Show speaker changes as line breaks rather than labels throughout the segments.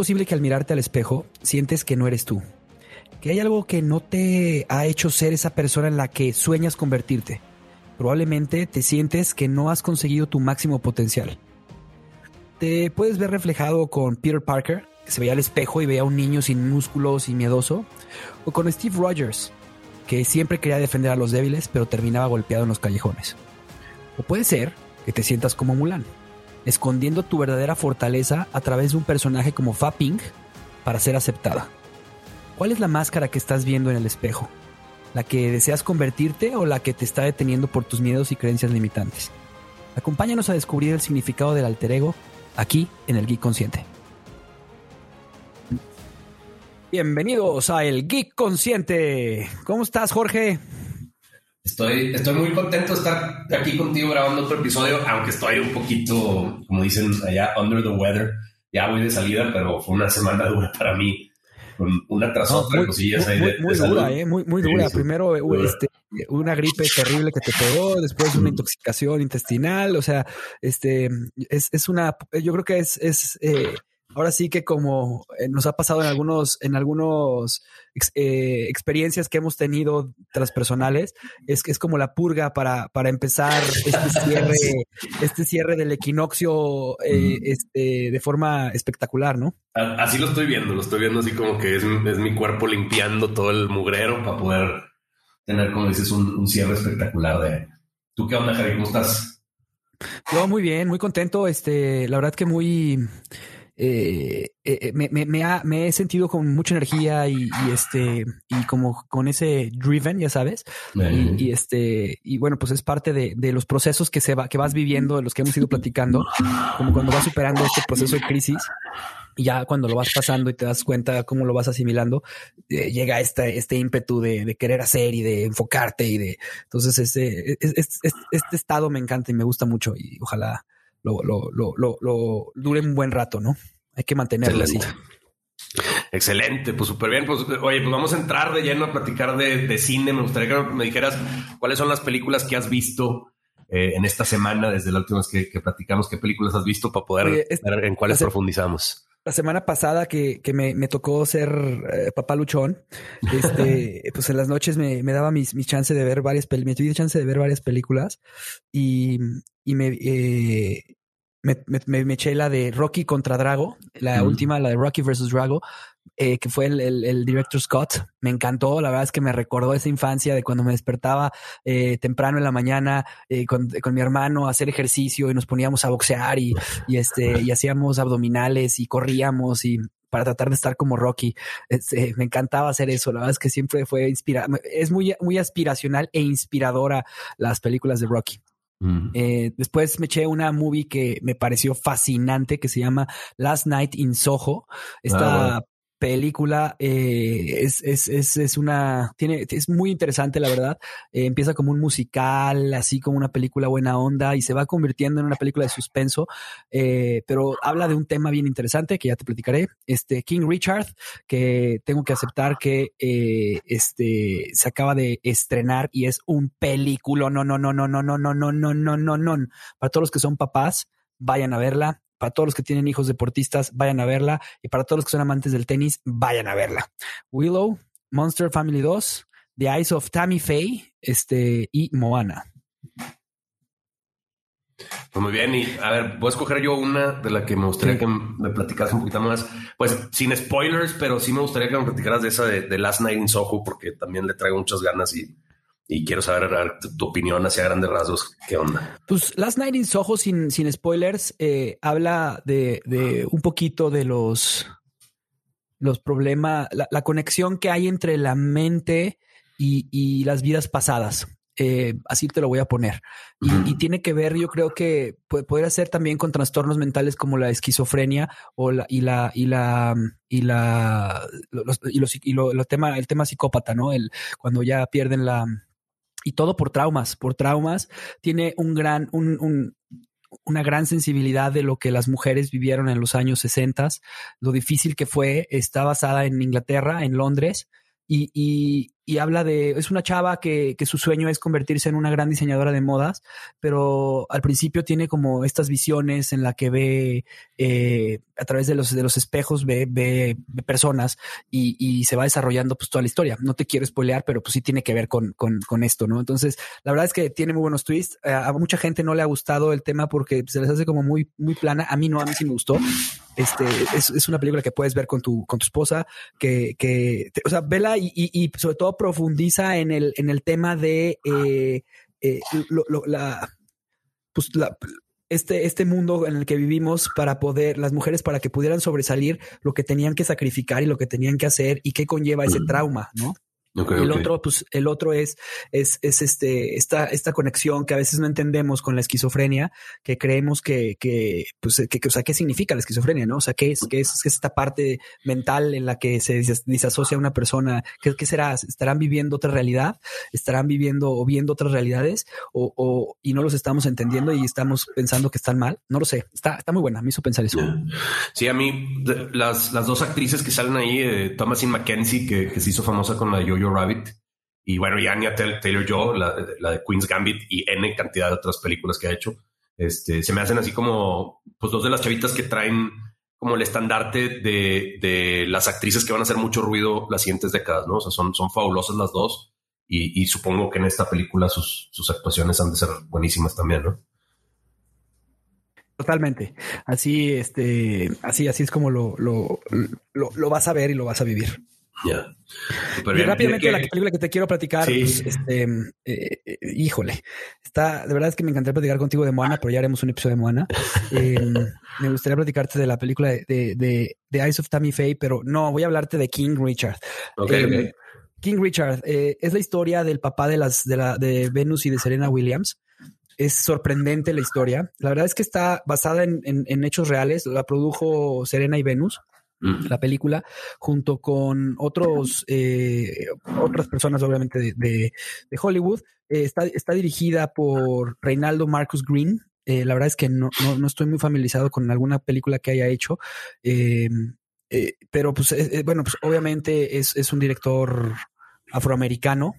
posible que al mirarte al espejo sientes que no eres tú, que hay algo que no te ha hecho ser esa persona en la que sueñas convertirte. Probablemente te sientes que no has conseguido tu máximo potencial. Te puedes ver reflejado con Peter Parker, que se veía al espejo y veía a un niño sin músculos y miedoso, o con Steve Rogers, que siempre quería defender a los débiles, pero terminaba golpeado en los callejones. O puede ser que te sientas como Mulan, escondiendo tu verdadera fortaleza a través de un personaje como Fa Ping para ser aceptada. ¿Cuál es la máscara que estás viendo en el espejo? ¿La que deseas convertirte o la que te está deteniendo por tus miedos y creencias limitantes? Acompáñanos a descubrir el significado del alter ego aquí en el Geek Consciente. Bienvenidos a El Geek Consciente. ¿Cómo estás, Jorge?
Estoy, estoy muy contento de estar aquí contigo grabando otro episodio, aunque estoy un poquito, como dicen allá, under the weather. Ya voy de salida, pero fue una semana dura para mí, con una tras otra cosillas
muy,
ahí de,
muy
de
dura. ¿eh? Muy, muy dura.
Sí.
Primero
Dura.
este, una gripe terrible que te pegó, después una intoxicación intestinal. O sea, este es, es una, yo creo que es, es eh, ahora sí que como eh, nos ha pasado en algunos, en algunos eh, experiencias que hemos tenido transpersonales, es que es como la purga para, para empezar este cierre, este cierre del equinoccio eh,
Mm.
este, de forma espectacular, ¿no?
Así lo estoy viendo, lo estoy viendo así como que es, es mi cuerpo limpiando todo el mugrero para poder tener, como dices, un, un cierre espectacular de... ¿Tú qué onda, Javi? ¿Cómo estás?
Yo muy bien, muy contento. Este, la verdad que muy eh, eh, me, me- me ha- me he sentido con mucha energía y, y, este y como con ese driven, ya sabes.
Eh,
Y, y, este y bueno, pues es parte de, de los procesos que se va que vas viviendo, de los que hemos ido platicando, como cuando vas superando este proceso de crisis. Y ya cuando lo vas pasando y te das cuenta cómo lo vas asimilando, eh, llega este, este ímpetu de, de querer hacer y de enfocarte y de entonces ese, es- es- es- este estado me encanta y me gusta mucho y ojalá lo, lo, lo, lo, lo dure un buen rato, ¿no? Hay que mantenerlo así.
Excelente. Excelente, pues súper bien. Pues, oye, pues vamos a entrar de lleno a platicar de, de cine. Me gustaría que me dijeras cuáles son las películas que has visto eh, en esta semana, desde la última vez que, que platicamos, qué películas has visto para poder
Oye,
ver en cuáles
hace-
profundizamos.
La semana pasada que, que me, me tocó ser eh, papá luchón, este, pues en las noches me, me daba mis, mis chance de ver varias películas, me di chance de ver varias películas y, y me, eh, me, me, eché la de Rocky contra Drago, la última, la de Rocky versus Drago, eh, que fue el, el, el director Scott. Me encantó, la verdad es que me recordó esa infancia de cuando me despertaba eh, temprano en la mañana eh, con, con mi hermano a hacer ejercicio y nos poníamos a boxear y, y este y hacíamos abdominales y corríamos y para tratar de estar como Rocky. Este, me encantaba hacer eso. La verdad es que siempre fue inspira es muy, muy aspiracional e inspiradora las películas de Rocky.
Mm.
Eh, después me eché una movie que me pareció fascinante que se llama Last Night in Soho. Esta
Ah, bueno.
Película eh, es, es, es, es una, tiene, es muy interesante, la verdad. Eh, empieza como un musical, así como una película buena onda y se va convirtiendo en una película de suspenso, eh, pero habla de un tema bien interesante que ya te platicaré. Este King Richard, que tengo que aceptar que eh, este se acaba de estrenar y es un película. No, no, no, no, no, no, no, no, no, no, no, no. Para todos los que son papás, vayan a verla. Para todos los que tienen hijos deportistas, vayan a verla. Y para todos los que son amantes del tenis, vayan a verla. Willow, Monster Family 2, The Eyes of Tammy Faye, este, y Moana.
Pues muy bien, y a ver, voy a escoger yo una de la que me gustaría que me platicaras un poquito más. Pues sin spoilers, pero sí me gustaría que me platicaras de esa de, de Last Night in Soho, porque también le traigo muchas ganas y, y quiero saber tu, tu opinión hacia grandes rasgos. ¿Qué onda?
Pues Last Night in Soho, sin, sin spoilers, eh, habla de, de un poquito de los, los problemas, la, la conexión que hay entre la mente y, y las vidas pasadas. Eh, así te lo voy a poner. Y, tiene que ver, yo creo que pu- podría ser también con trastornos mentales como la esquizofrenia o la y la y la y la los, y los, y lo, lo tema el tema psicópata, ¿no? El cuando ya pierden la y todo por traumas, por traumas tiene un gran un, un una gran sensibilidad de lo que las mujeres vivieron en los años 60, lo difícil que fue, está basada en Inglaterra, en Londres, y, y, y habla de, es una chava que, que, su sueño es convertirse en una gran diseñadora de modas, pero al principio tiene como estas visiones en la que ve eh, a través de los, de los espejos, ve, ve, personas y, y, se va desarrollando pues toda la historia. No te quiero spoilear, pero pues sí tiene que ver con, con, con esto, ¿no? Entonces, la verdad es que tiene muy buenos twists. A, a mucha gente no le ha gustado el tema porque se les hace como muy, muy plana. A mí no, a mí sí me gustó. Este es, es una película que puedes ver con tu, con tu esposa, que, que, o sea, vela y, y, y sobre todo profundiza en el, en el tema de eh, eh, lo, lo, la, pues la, este, este mundo en el que vivimos para poder, las mujeres para que pudieran sobresalir lo que tenían que sacrificar y lo que tenían que hacer y qué conlleva ese trauma, ¿no? Okay, el okay. otro, pues, el otro es, es, es este, esta, esta conexión que a veces no entendemos con la esquizofrenia, que creemos que, que, pues, que, que o sea, qué significa la esquizofrenia, ¿no? O sea, qué es, qué es, qué es esta parte mental en la que se disasocia una persona, ¿qué, qué será? ¿Estarán viviendo otra realidad? ¿Estarán viviendo o viendo otras realidades? O, o, y no los estamos entendiendo y estamos pensando que están mal? No lo sé. Está, está muy buena. Me hizo pensar eso.
Sí, a mí, las, las dos actrices que salen ahí, eh, Thomasin McKenzie, que, que se hizo famosa con la Yo Jojo Rabbit. Y bueno, y Anya Taylor Joe, la, la, de Queen's Gambit y N cantidad de otras películas que ha hecho. Este, se me hacen así como, pues dos de las chavitas que traen como el estandarte de, de las actrices que van a hacer mucho ruido las siguientes décadas, ¿no? O sea, son, son fabulosas las dos y, y supongo que en esta película sus, sus actuaciones han de ser buenísimas también, ¿no?
Totalmente. Así, este, así, así es como lo, lo, lo, lo vas a ver y lo vas a vivir.
Yeah.
y rápidamente que... la película que te quiero platicar, sí. pues, este, eh, eh, híjole, está, de verdad es que me encantaría platicar contigo de Moana, pero ya haremos un episodio de Moana. eh, me gustaría platicarte de la película de, de, de, de, Eyes of Tammy Faye, pero no, voy a hablarte de King Richard.
Okay,
eh,
okay.
King Richard es la historia del papá de las de la de Venus y de Serena Williams. Es sorprendente la historia. La verdad es que está basada en, en, en hechos reales. La produjo Serena y Venus la película, junto con otros, eh, otras personas, obviamente, de, de, Hollywood. Eh, está, está, dirigida por Reinaldo Marcus Green. Eh, la verdad es que no, no, no, estoy muy familiarizado con alguna película que haya hecho. pero, pues, bueno, pues obviamente es, es un director afroamericano.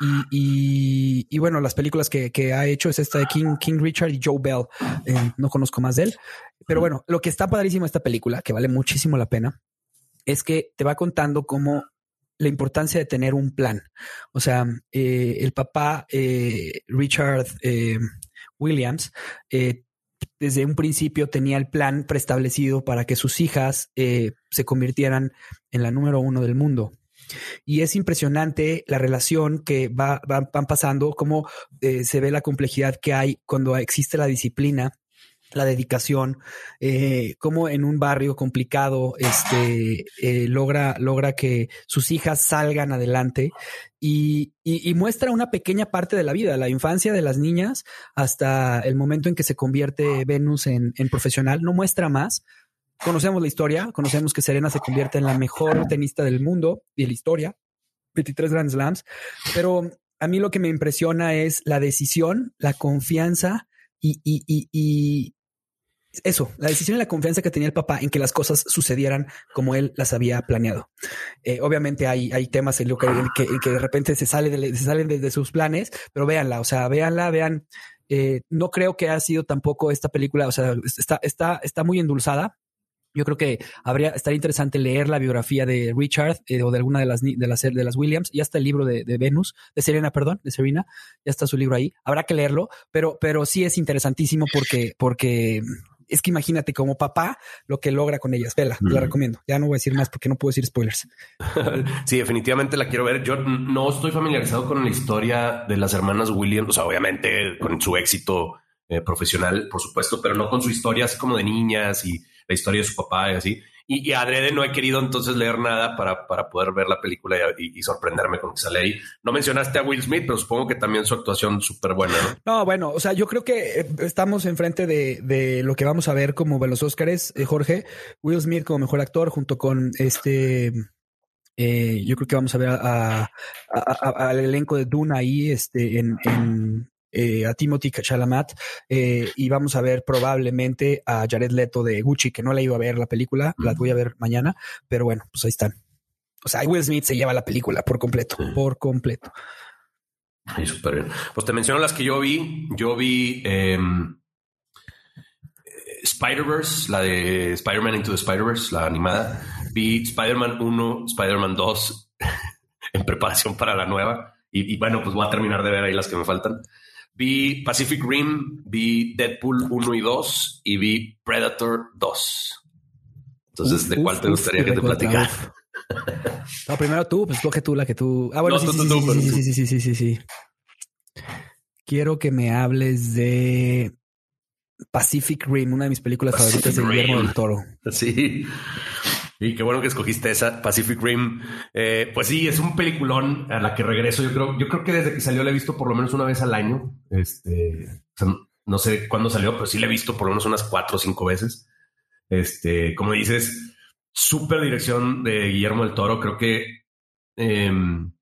Y, y, y, bueno, las películas que, que, ha hecho es esta de King, King Richard y Joe Bell. Eh, no conozco más de él. Pero bueno, lo que está padrísimo esta película, que vale muchísimo la pena, es que te va contando cómo la importancia de tener un plan. O sea, eh, el papá eh, Richard eh, Williams eh, desde un principio tenía el plan preestablecido para que sus hijas eh, se convirtieran en la número uno del mundo. Y es impresionante la relación que va, va, van pasando, cómo eh, se ve la complejidad que hay cuando existe la disciplina la dedicación, eh, cómo en un barrio complicado este, eh, logra, logra que sus hijas salgan adelante y, muestra una pequeña parte de la vida, la infancia de las niñas hasta el momento en que se convierte Venus en, en profesional. No muestra más, conocemos la historia, conocemos que Serena se convierte en la mejor tenista del mundo y de la historia, 23 Grand Slams, pero a mí lo que me impresiona es la decisión, la confianza y, y, y, y eso, la decisión y la confianza que tenía el papá en que las cosas sucedieran como él las había planeado. Eh, obviamente hay, hay temas en lo que, que, de repente se, sale se salen de, sus planes, pero véanla, o sea, véanla, vean. Eh, no creo que ha sido tampoco esta película, o sea, está, está, está muy endulzada, yo creo que habría estaría interesante leer la biografía de Richard eh, o de alguna de las de las de las Williams. Ya está el libro de, de, Venus, de Serena, perdón, de Serena. Ya está su libro ahí. Habrá que leerlo, pero pero sí es interesantísimo porque porque es que imagínate como papá lo que logra con ellas. Vela, mm. la recomiendo. Ya no voy a decir más porque no puedo decir spoilers.
sí, definitivamente la quiero ver. Yo no estoy familiarizado con la historia de las hermanas Williams, o sea, obviamente con su éxito eh, profesional, por supuesto, pero no con su historia así como de niñas y la historia de su papá y así. Y, y adrede no he querido entonces leer nada para, para poder ver la película y, sorprenderme con que sale ahí. No mencionaste a Will Smith, pero supongo que también su actuación súper buena, ¿no?
No, bueno, o sea, yo creo que eh, estamos enfrente de, de lo que vamos a ver como los Óscares, eh, Jorge. Will Smith como mejor actor junto con este... Eh, yo creo que vamos a ver al elenco de Duna ahí este, en, eh, a Timothy Chalamet eh, y vamos a ver probablemente a Jared Leto de Gucci, que no le he ido a ver la película, la voy a ver mañana, pero bueno, pues ahí están. O sea, Will Smith se lleva la película por completo, por completo.
Ay, súper bien. Pues te menciono las que yo vi. Yo vi em, Spider-Verse, la de Spider-Man Into the Spider-Verse, la animada. Vi Spider-Man 1, Spider-Man 2 en preparación para la nueva. Y, bueno, pues voy a terminar de ver ahí las que me faltan. Vi Pacific Rim, vi Deadpool 1 y 2 y vi Predator 2. Entonces, ¿de cuál te gustaría que te platicara?
No, primero tú, pues coge tú la que tú. Ah, bueno, sí, sí, sí, sí, sí, sí, sí, sí, sí. Quiero que me hables de Pacific Rim, una de mis películas favoritas de Guillermo del Toro.
Sí. Y qué bueno que escogiste esa Pacific Rim. Eh, pues sí, es un peliculón a la que regreso. Yo creo, yo creo que desde que salió la he visto por lo menos una vez al año. Este, no sé cuándo salió, pero sí la he visto por lo menos unas cuatro o cinco veces. Este, como dices, súper dirección de Guillermo del Toro. Creo que em,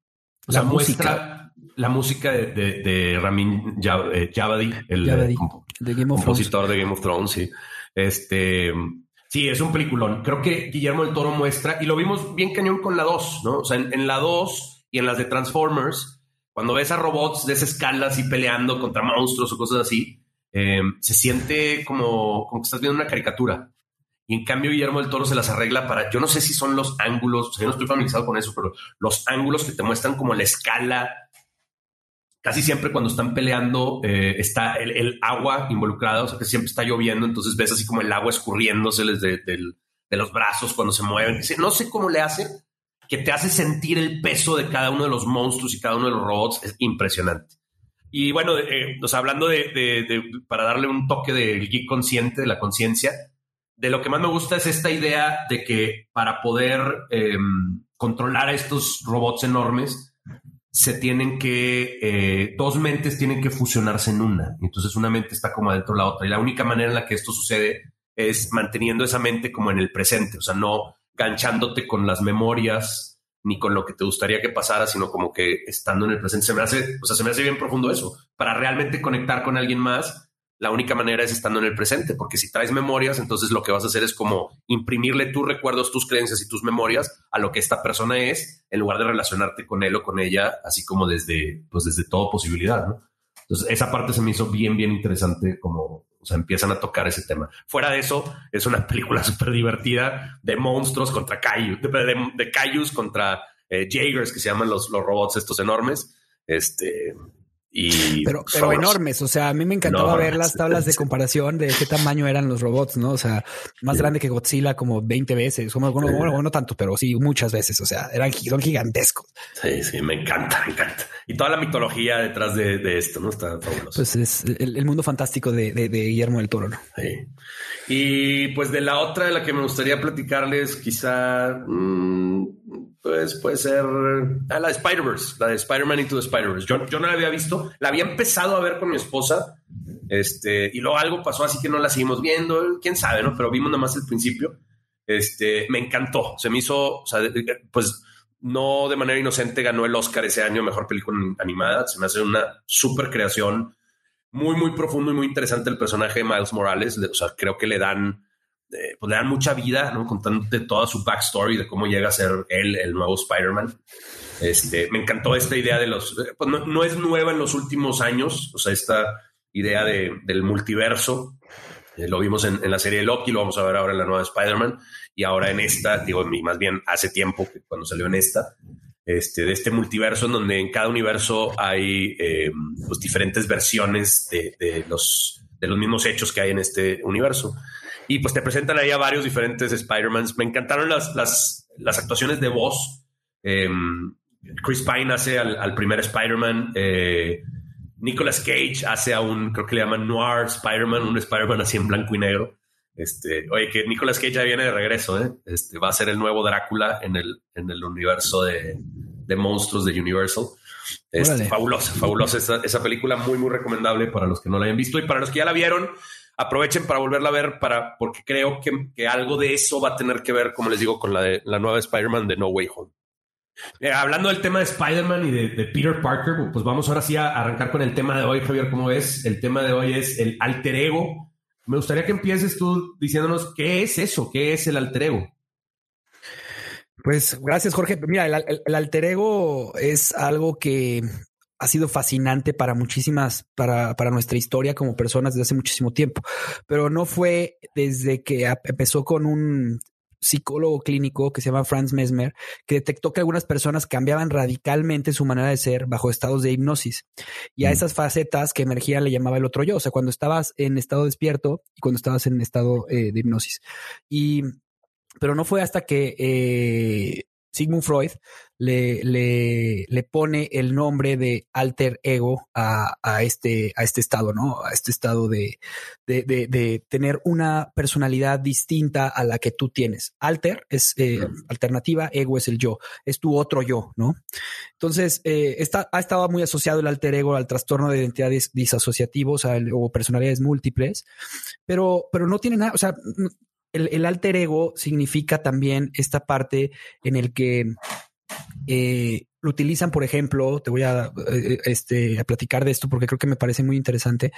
la muestra la música de, de, Ramin eh, Javadi, el compositor de Game of Thrones. Sí. Este, sí, es un peliculón. Creo que Guillermo del Toro muestra, y lo vimos bien cañón con la 2, ¿no? O sea, en, la 2 y en las de Transformers, cuando ves a robots de esa escala así peleando contra monstruos o cosas así, em, se siente como, como que estás viendo una caricatura. Y en cambio, Guillermo del Toro se las arregla para, yo no sé si son los ángulos, yo no estoy familiarizado con eso, pero los ángulos que te muestran como la escala. Casi siempre cuando están peleando eh, está el, agua involucrada, o sea que siempre está lloviendo, entonces ves así como el agua escurriéndoseles de, de los brazos cuando se mueven. No sé cómo le hace, que te hace sentir el peso de cada uno de los monstruos y cada uno de los robots. Es impresionante. Y bueno, eh, hablando de, para darle un toque del geek consciente, de la conciencia, de lo que más me gusta es esta idea de que para poder em, controlar a estos robots enormes, se tienen que, eh, dos mentes tienen que fusionarse en una. Entonces una mente está como adentro de la otra. Y la única manera en la que esto sucede es manteniendo esa mente como en el presente, o sea, no ganchándote con las memorias ni con lo que te gustaría que pasara, sino como que estando en el presente. Se me hace, o sea, se me hace bien profundo eso. Para realmente conectar con alguien más, la única manera es estando en el presente, porque si traes memorias, entonces lo que vas a hacer es como imprimirle tus recuerdos, tus creencias y tus memorias a lo que esta persona es, en lugar de relacionarte con él o con ella, así como desde, pues desde toda posibilidad. Entonces, esa parte se me hizo bien, bien interesante, como, o sea, empiezan a tocar ese tema. Fuera de eso, es una película súper divertida de monstruos contra Kaiju, de, de, contra eh, que se llaman los, los robots estos enormes. Este,
pero, pero enormes. O sea, a mí me encantaba ver las tablas de comparación de qué tamaño eran los robots, ¿no? O sea, más grande que Godzilla como 20 veces. Como, bueno, bueno, no tanto, pero sí, muchas veces. O sea, eran son gigantescos.
Sí, sí, me encanta, me encanta. Y toda la mitología detrás de, esto, ¿no? Está fabuloso.
Pues es el, mundo fantástico de, Guillermo del Toro, ¿no?
Sí. Y pues de la otra de la que me gustaría platicarles, quizá. Mm, pues puede ser ah, la de Spider-Verse, la de Spider-Man Into the Spider-Verse. Yo, yo no la había visto, la había empezado a ver con mi esposa, este, y luego algo pasó así que no la seguimos viendo, quién sabe, ¿no? Pero vimos nada más el principio. Este, me encantó, se me hizo, o pues no de manera inocente ganó el Oscar ese año, mejor película animada, se me hace una super creación, muy, muy profundo y muy interesante el personaje de Miles Morales, o sea, creo que le dan eh, pues le dan mucha vida, ¿no? Contándote toda su backstory de cómo llega a ser él el nuevo Spider-Man. Este, me encantó esta idea de los, eh, pues no, es nueva en los últimos años, o sea, esta idea de, del multiverso. Eh, lo vimos en, la serie de Loki, lo vamos a ver ahora en la nueva Spider-Man y ahora en esta, digo, más bien hace tiempo que cuando salió en esta, este, de este multiverso en donde en cada universo hay pues diferentes versiones de, de, los, de los mismos hechos que hay en este universo. Y pues te presentan ahí a varios diferentes Spider-Mans. Me encantaron las, las, las actuaciones de voz. Em, Chris Pine hace al, primer Spider-Man. Eh, Nicolas Cage hace a un, creo que le llaman Noir Spider-Man, un Spider-Man así en blanco y negro. Este, oye, que Nicolas Cage ya viene de regreso, ¿eh? Este, va a ser el nuevo Drácula en el, en el universo de, de monstruos de Universal. Este, fabulosa, fabulosa esa, esa, película, muy, muy recomendable para los que no la hayan visto y para los que ya la vieron, aprovechen para volverla a ver para, porque creo que, algo de eso va a tener que ver, como les digo, con la, de, la nueva Spider-Man de No Way Home. Eh, hablando del tema de Spider-Man y de, Peter Parker, pues vamos ahora sí a arrancar con el tema de hoy, Javier, ¿cómo ves? El tema de hoy es el alter ego. Me gustaría que empieces tú diciéndonos qué es eso, qué es el alter ego.
Pues gracias, Jorge. Mira, el, alter ego es algo que ha sido fascinante para muchísimas, para, para nuestra historia como personas desde hace muchísimo tiempo, pero no fue desde que empezó con un psicólogo clínico que se llama Franz Mesmer, que detectó que algunas personas cambiaban radicalmente su manera de ser bajo estados de hipnosis. Y a mm. esas facetas que emergían le llamaba el otro yo, o sea, cuando estabas en estado despierto y cuando estabas en estado eh, de hipnosis. Y, pero no fue hasta que eh, Sigmund Freud le, le, le, pone el nombre de alter ego a, a, este, a este estado, ¿no? A este estado de, de, de, de, tener una personalidad distinta a la que tú tienes. Alter es eh, alternativa, ego es el yo, es tu otro yo, ¿no? Entonces, eh, está, ha estado muy asociado el alter ego al trastorno de identidades disasociativos o personalidades múltiples, pero, pero no tiene nada, o sea, el, alter ego significa también esta parte en el que eh, lo utilizan, por ejemplo, te voy a, eh, este, a platicar de esto porque creo que me parece muy interesante.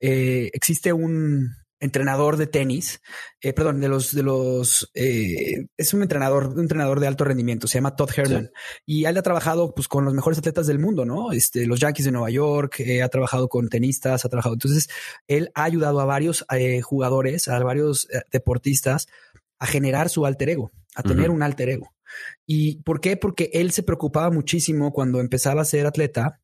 Eh, existe un, entrenador de tenis, eh, perdón, de los, de los, eh, es un entrenador, un entrenador de alto rendimiento, se llama Todd Herman y él ha trabajado pues con los mejores atletas del mundo, ¿no? Este, los Yankees de Nueva York, eh, ha trabajado con tenistas, ha trabajado, entonces él ha ayudado a varios jugadores, a varios deportistas a generar su alter ego, a tener un alter ego. ¿Y por qué? Porque él se preocupaba muchísimo cuando empezaba a ser atleta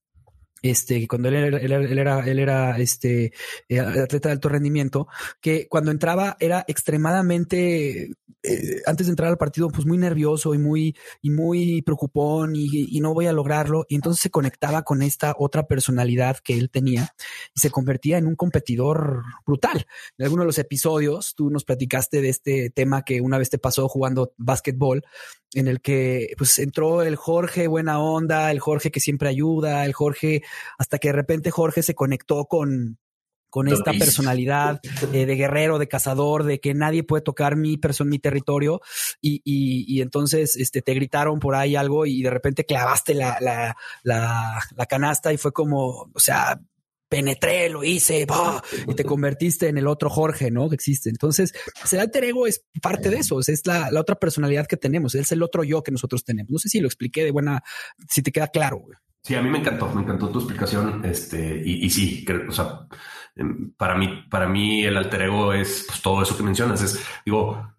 este, cuando él era, él era, este, eh, atleta de alto rendimiento, que cuando entraba era extremadamente, eh, antes de entrar al partido, pues muy nervioso y muy, y muy preocupón y, y, no voy a lograrlo. Y entonces se conectaba con esta otra personalidad que él tenía y se convertía en un competidor brutal. En alguno de los episodios, tú nos platicaste de este tema que una vez te pasó jugando básquetbol, en el que pues entró el Jorge buena onda, el Jorge que siempre ayuda, el Jorge, hasta que de repente Jorge se conectó con, con esta personalidad eh, de guerrero, de cazador, de que nadie puede tocar mi persona, mi territorio. Y, y, y, entonces este, te gritaron por ahí algo y de repente clavaste la, la, la, la canasta y fue como, o sea, penetré, lo hice, y te convertiste en el otro Jorge, ¿no? Que existe. Entonces, el alter ego es parte de eso, es la, otra personalidad que tenemos, es el otro yo que nosotros tenemos. No sé si lo expliqué de buena, si te queda claro.
Sí, a mí me encantó, me encantó tu explicación, este, y, sí, o sea, em, para mí, para mí el alter ego es pues, todo eso que mencionas, es, digo,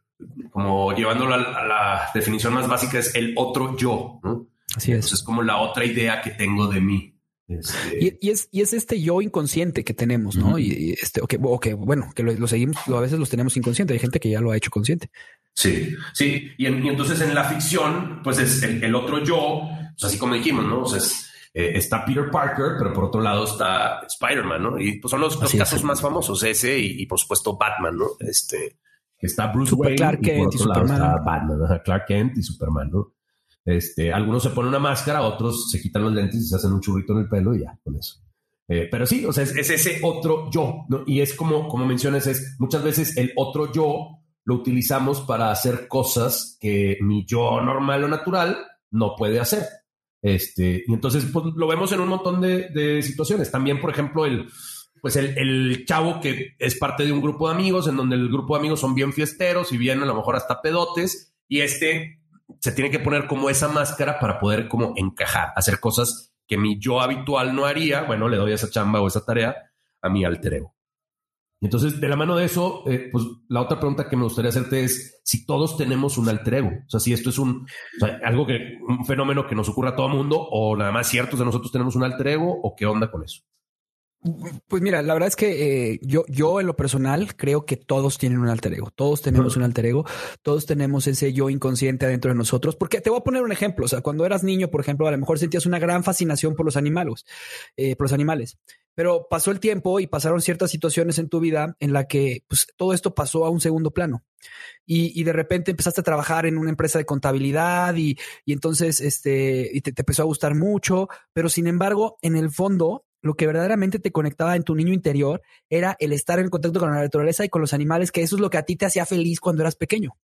como llevándolo a, la definición más básica, es el otro yo, ¿no?
Así es.
es como la otra idea que tengo de mí.
Este, y, es, y es este yo inconsciente que tenemos, ¿no? Y este, o que, bueno, que lo, seguimos, a veces los tenemos inconsciente. Hay gente que ya lo ha hecho consciente.
Sí, sí. Y, entonces en la ficción, pues es el, otro yo, pues así como dijimos, ¿no? O eh, está Peter Parker, pero por otro lado está Spider-Man, ¿no? Y pues son los, casos más famosos, ese y, por supuesto Batman, ¿no? Este, está Bruce Wayne.
Clark Kent y, Superman.
Batman, Clark Kent y Superman, ¿no? Este, algunos se ponen una máscara, otros se quitan los lentes y se hacen un churrito en el pelo y ya, con eso. Eh, pero sí, o sea, es, ese otro yo. Y es como, como mencionas, es muchas veces el otro yo lo utilizamos para hacer cosas que mi yo normal o natural no puede hacer. Este, y entonces pues, lo vemos en un montón de, de situaciones. También, por ejemplo, el, pues el, el, chavo que es parte de un grupo de amigos, en donde el grupo de amigos son bien fiesteros y bien a lo mejor hasta pedotes, y este se tiene que poner como esa máscara para poder como encajar, hacer cosas que mi yo habitual no haría. Bueno, le doy esa chamba o esa tarea a mi alter ego. Entonces, de la mano de eso, eh, pues la otra pregunta que me gustaría hacerte es si todos tenemos un alter ego. O sea, si esto es un algo que, un fenómeno que nos ocurre a todo mundo, o nada más ciertos de nosotros tenemos un alter ego, o qué onda con eso.
Pues mira, la verdad es que eh, yo, yo en lo personal creo que todos tienen un alter ego, todos tenemos un alter ego, todos tenemos ese yo inconsciente adentro de nosotros, porque te voy a poner un ejemplo, o sea, cuando eras niño, por ejemplo, a lo mejor sentías una gran fascinación por los animales, eh, por los animales, pero pasó el tiempo y pasaron ciertas situaciones en tu vida en la que pues, todo esto pasó a un segundo plano. Y, y, de repente empezaste a trabajar en una empresa de contabilidad y, y entonces este, y te, te, empezó a gustar mucho, pero sin embargo, en el fondo, lo que verdaderamente te conectaba en tu niño interior era el estar en contacto con la naturaleza y con los animales, que eso es lo que a ti te hacía feliz cuando eras pequeño.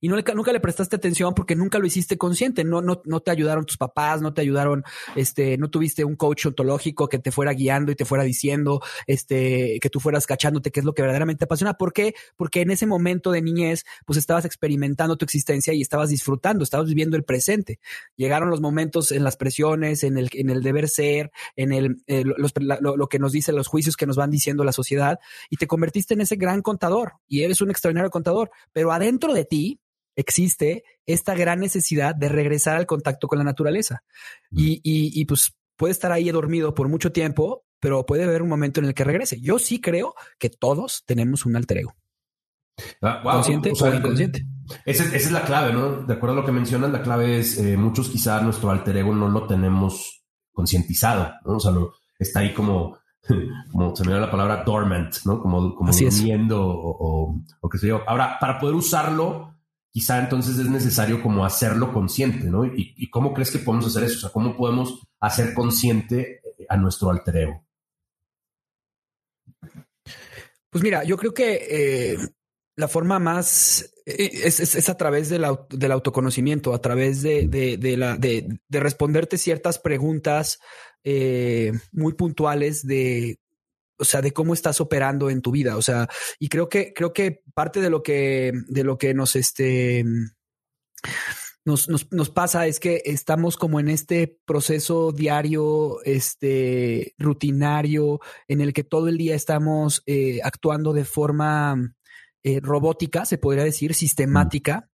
Y no nunca le prestaste atención porque nunca lo hiciste consciente. No, no, no te ayudaron tus papás, no te ayudaron, este, no tuviste un coach ontológico que te fuera guiando y te fuera diciendo, este, que tú fueras cachándote qué es lo que verdaderamente te apasiona. ¿Por qué? Porque en ese momento de niñez, pues estabas experimentando tu existencia y estabas disfrutando, estabas viviendo el presente. Llegaron los momentos en las presiones, en el, en el deber ser, en el, eh, lo, lo que nos dice los juicios que nos van diciendo la sociedad y te convertiste en ese gran contador y eres un extraordinario contador, pero adentro de ti existe esta gran necesidad de regresar al contacto con la naturaleza. Mm. Y, y, pues puede estar ahí dormido por mucho tiempo, pero puede haber un momento en el que regrese. Yo sí creo que todos tenemos un alter ego.
Ah, Consciente o, inconsciente. Esa, es la clave, ¿no? De acuerdo a lo que mencionas, la clave es eh, muchos quizás nuestro alter ego no lo tenemos concientizado, ¿no? O sea, está ahí como, como se me da la palabra dormant, ¿no? Como, como durmiendo o, o, o qué sé yo. Ahora, para poder usarlo, quizá entonces es necesario como hacerlo consciente, ¿no? ¿Y, cómo crees que podemos hacer eso? O sea, ¿cómo podemos hacer consciente eh, a nuestro alter ego?
Pues mira, yo creo que eh, la forma más eh, es, a través del, autoconocimiento, a través de, la, de, responderte ciertas preguntas muy puntuales de o sea, de cómo estás operando en tu vida. O sea, y creo que, creo que parte de lo que, de lo que nos, este, nos, nos, nos, pasa es que estamos como en este proceso diario, este, rutinario, en el que todo el día estamos eh, actuando de forma eh, robótica, se podría decir, sistemática.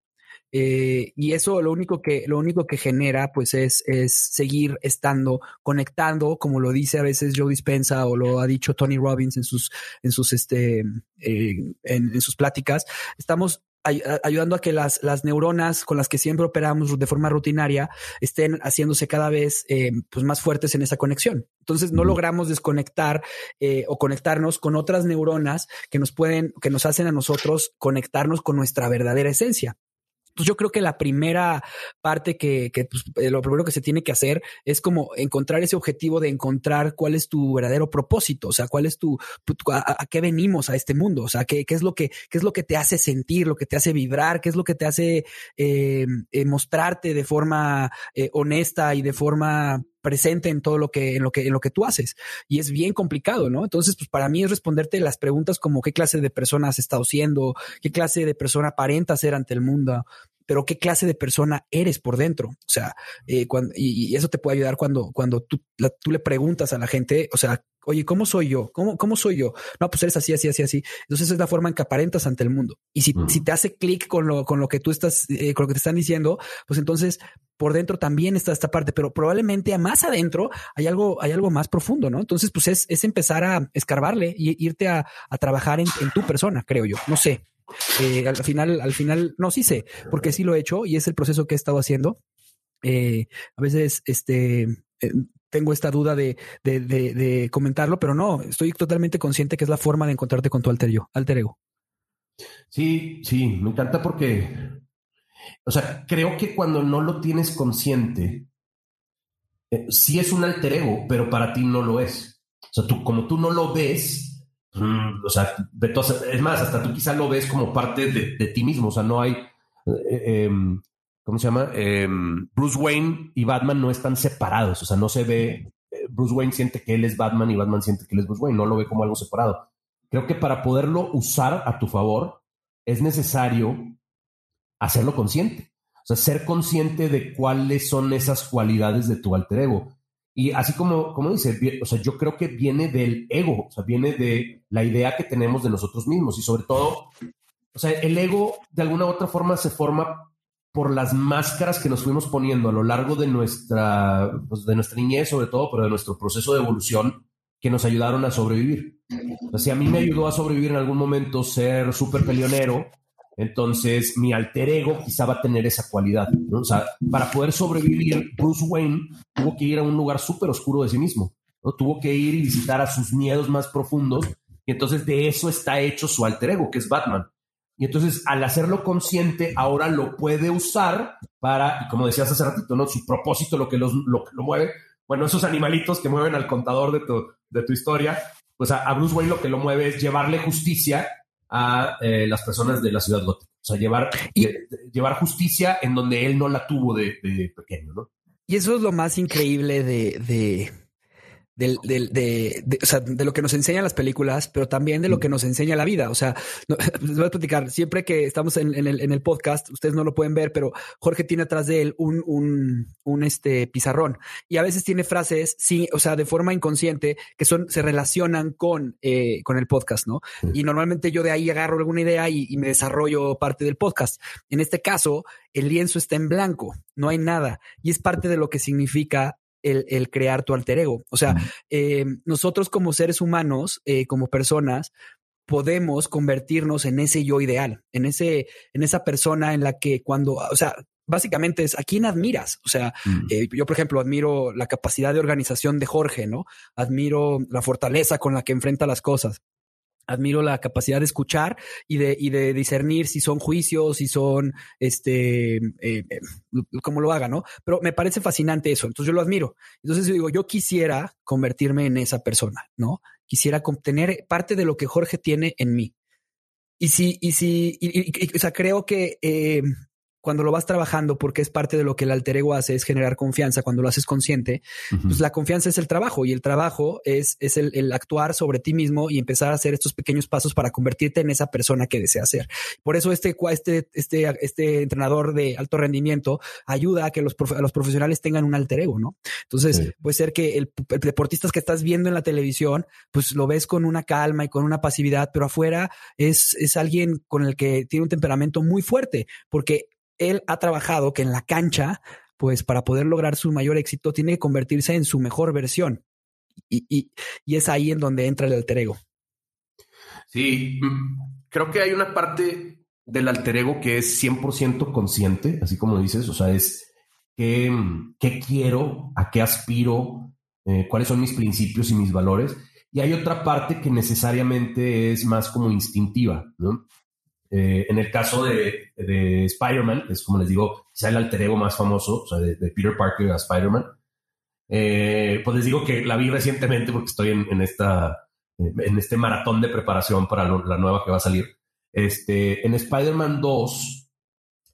Eh, y eso lo único que, lo único que genera, pues, es, es seguir estando conectando, como lo dice a veces Joe Dispensa o lo ha dicho Tony Robbins en sus, en sus, este, eh, en, sus pláticas. Estamos ayudando a que las, las neuronas con las que siempre operamos de forma rutinaria estén haciéndose cada vez eh, pues más fuertes en esa conexión. Entonces no logramos desconectar o conectarnos con otras neuronas que nos pueden, que nos hacen a nosotros conectarnos con nuestra verdadera esencia. Pues yo creo que la primera parte que, pues, eh, lo primero que se tiene que hacer es como encontrar ese objetivo de encontrar cuál es tu verdadero propósito, o sea, cuál es tu, a, qué venimos a este mundo, o sea, qué, qué, es lo que, qué es lo que te hace sentir, lo que te hace vibrar, qué es lo que te hace eh, eh, mostrarte de forma honesta y de forma presente en todo lo que, en lo que, en lo que tú haces. Y es bien complicado, ¿no? Entonces, pues para mí es responderte las preguntas como qué clase de persona has estado siendo, qué clase de persona aparenta ser ante el mundo, pero qué clase de persona eres por dentro. O sea, eh, cuando, y, eso te puede ayudar cuando, cuando tú, tú le preguntas a la gente, o sea, oye, ¿cómo soy yo? ¿Cómo, ¿Cómo soy yo? No, pues eres así, así, así, así. Entonces es la forma en que aparentas ante el mundo. Y si, si te hace clic con lo, con lo que tú estás, eh, con lo que te están diciendo, pues entonces por dentro también está esta parte, pero probablemente más adentro hay algo, hay algo más profundo, ¿no? Entonces, pues es, es empezar a escarbarle y irte a, a trabajar en, en, tu persona, creo yo. No sé. Eh, al final, al final, no, sí sé, porque sí lo he hecho y es el proceso que he estado haciendo. Eh, a veces, este, eh, tengo esta duda de, de, de, comentarlo, pero no, estoy totalmente consciente que es la forma de encontrarte con tu alter, yo, alter ego.
Sí, sí, me encanta porque o sea, creo que cuando no lo tienes consciente, eh, sí es un alter ego, pero para ti no lo es. O sea, tú, como tú no lo ves, mm, o sea, es más, hasta tú quizá lo ves como parte de, ti mismo. O sea, no hay, eh, em, ¿cómo se llama? Em, Bruce Wayne y Batman no están separados. O sea, no se ve, eh, Bruce Wayne siente que él es Batman y Batman siente que él es Bruce Wayne. No lo ve como algo separado. Creo que para poderlo usar a tu favor, es necesario hacerlo consciente. O sea, ser consciente de cuáles son esas cualidades de tu alter ego. Y así como, como dice, o sea, yo creo que viene del ego, o sea, viene de la idea que tenemos de nosotros mismos y sobre todo, o sea, el ego de alguna u otra forma se forma por las máscaras que nos fuimos poniendo a lo largo de nuestra, pues, de nuestra niñez, sobre todo, pero de nuestro proceso de evolución que nos ayudaron a sobrevivir. O si a mí me ayudó a sobrevivir en algún momento ser súper peleonero, entonces, mi alter ego quizá va a tener esa cualidad. O sea, para poder sobrevivir, Bruce Wayne tuvo que ir a un lugar súper oscuro de sí mismo. Tuvo que ir y visitar a sus miedos más profundos. Y entonces de eso está hecho su alter ego, que es Batman. Y entonces, al hacerlo consciente, ahora lo puede usar para, y como decías hace ratito, ¿no? Su propósito, lo que, lo, lo mueve. Bueno, esos animalitos que mueven al contador de tu, de tu historia, pues a Bruce Wayne lo que lo mueve es llevarle justicia a eh, las personas de la ciudad gótica. O sea, llevar, y, llevar justicia en donde él no la tuvo de, de pequeño, ¿no?
Y eso es lo más increíble de, de, del, del, de, de, o sea, de lo que nos enseñan las películas, pero también de lo que nos enseña la vida. O sea, no, les voy a platicar, siempre que estamos en, en, el, en, el, podcast, ustedes no lo pueden ver, pero Jorge tiene atrás de él un, un, un este pizarrón y a veces tiene frases, sí, o sea, de forma inconsciente que son, se relacionan con, eh, con el podcast, ¿no? Y normalmente yo de ahí agarro alguna idea y, y me desarrollo parte del podcast. En este caso, el lienzo está en blanco, no hay nada y es parte de lo que significa el, el, crear tu alter ego. O sea, eh, nosotros como seres humanos, eh, como personas, podemos convertirnos en ese yo ideal, en ese, en esa persona en la que cuando, o sea, básicamente es a quién admiras. O sea, mm. eh, yo, por ejemplo, admiro la capacidad de organización de Jorge, ¿no? Admiro la fortaleza con la que enfrenta las cosas admiro la capacidad de escuchar y de, y de discernir si son juicios, si son, este, eh, eh, como lo haga, ¿no? Pero me parece fascinante eso, entonces yo lo admiro. Entonces yo digo, yo quisiera convertirme en esa persona, ¿no? Quisiera tener parte de lo que Jorge tiene en mí. Y si, y si, y, y, o sea, creo que eh, cuando lo vas trabajando, porque es parte de lo que el alter ego hace, es generar confianza cuando lo haces consciente, uh -huh. pues la confianza es el trabajo y el trabajo es, es el, el, actuar sobre ti mismo y empezar a hacer estos pequeños pasos para convertirte en esa persona que deseas ser. Por eso este, este, este, este entrenador de alto rendimiento ayuda a que los, profe a los profesionales tengan un alter ego, ¿no? Entonces sí. puede ser que el, el deportista que estás viendo en la televisión, pues lo ves con una calma y con una pasividad, pero afuera es, es alguien con el que tiene un temperamento muy fuerte, porque él ha trabajado que en la cancha, pues para poder lograr su mayor éxito, tiene que convertirse en su mejor versión. Y, y, y es ahí en donde entra el alter ego.
Sí, creo que hay una parte del alter ego que es 100% consciente, así como dices, o sea, es qué, qué quiero, a qué aspiro, eh, cuáles son mis principios y mis valores. Y hay otra parte que necesariamente es más como instintiva, ¿no? Eh, en el caso de, de Spider-Man, es como les digo, quizá el alter ego más famoso, o sea, de, Peter Parker a Spider-Man. Eh, pues les digo que la vi recientemente porque estoy en, en esta, en este maratón de preparación para la nueva que va a salir. Este, en Spider-Man 2,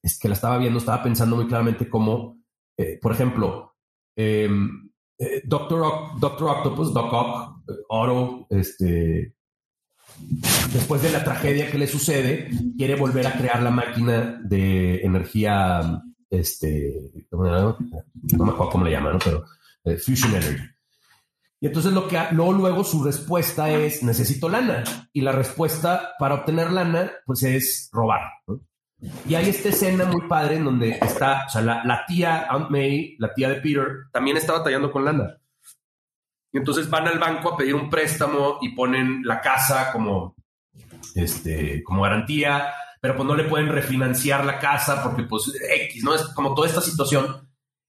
es que la estaba viendo, estaba pensando muy claramente cómo, eh, por ejemplo, em, eh, Doctor, Doctor Octopus, Doc Ock, Oro, este, después de la tragedia que le sucede, quiere volver a crear la máquina de energía, este, no me acuerdo cómo le llaman, ¿no? pero eh, Fusion Energy. Y entonces lo que luego, su respuesta es necesito lana. Y la respuesta para obtener lana, pues es robar. ¿no? Y hay esta escena muy padre en donde está, o sea, la, la tía Aunt May, la tía de Peter, también está batallando con lana. Entonces van al banco a pedir un préstamo y ponen la casa como, este, como garantía, pero pues no le pueden refinanciar la casa porque pues X, ¿no? Es como toda esta situación.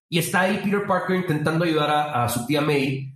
Y está ahí Peter Parker intentando ayudar a, a su tía May.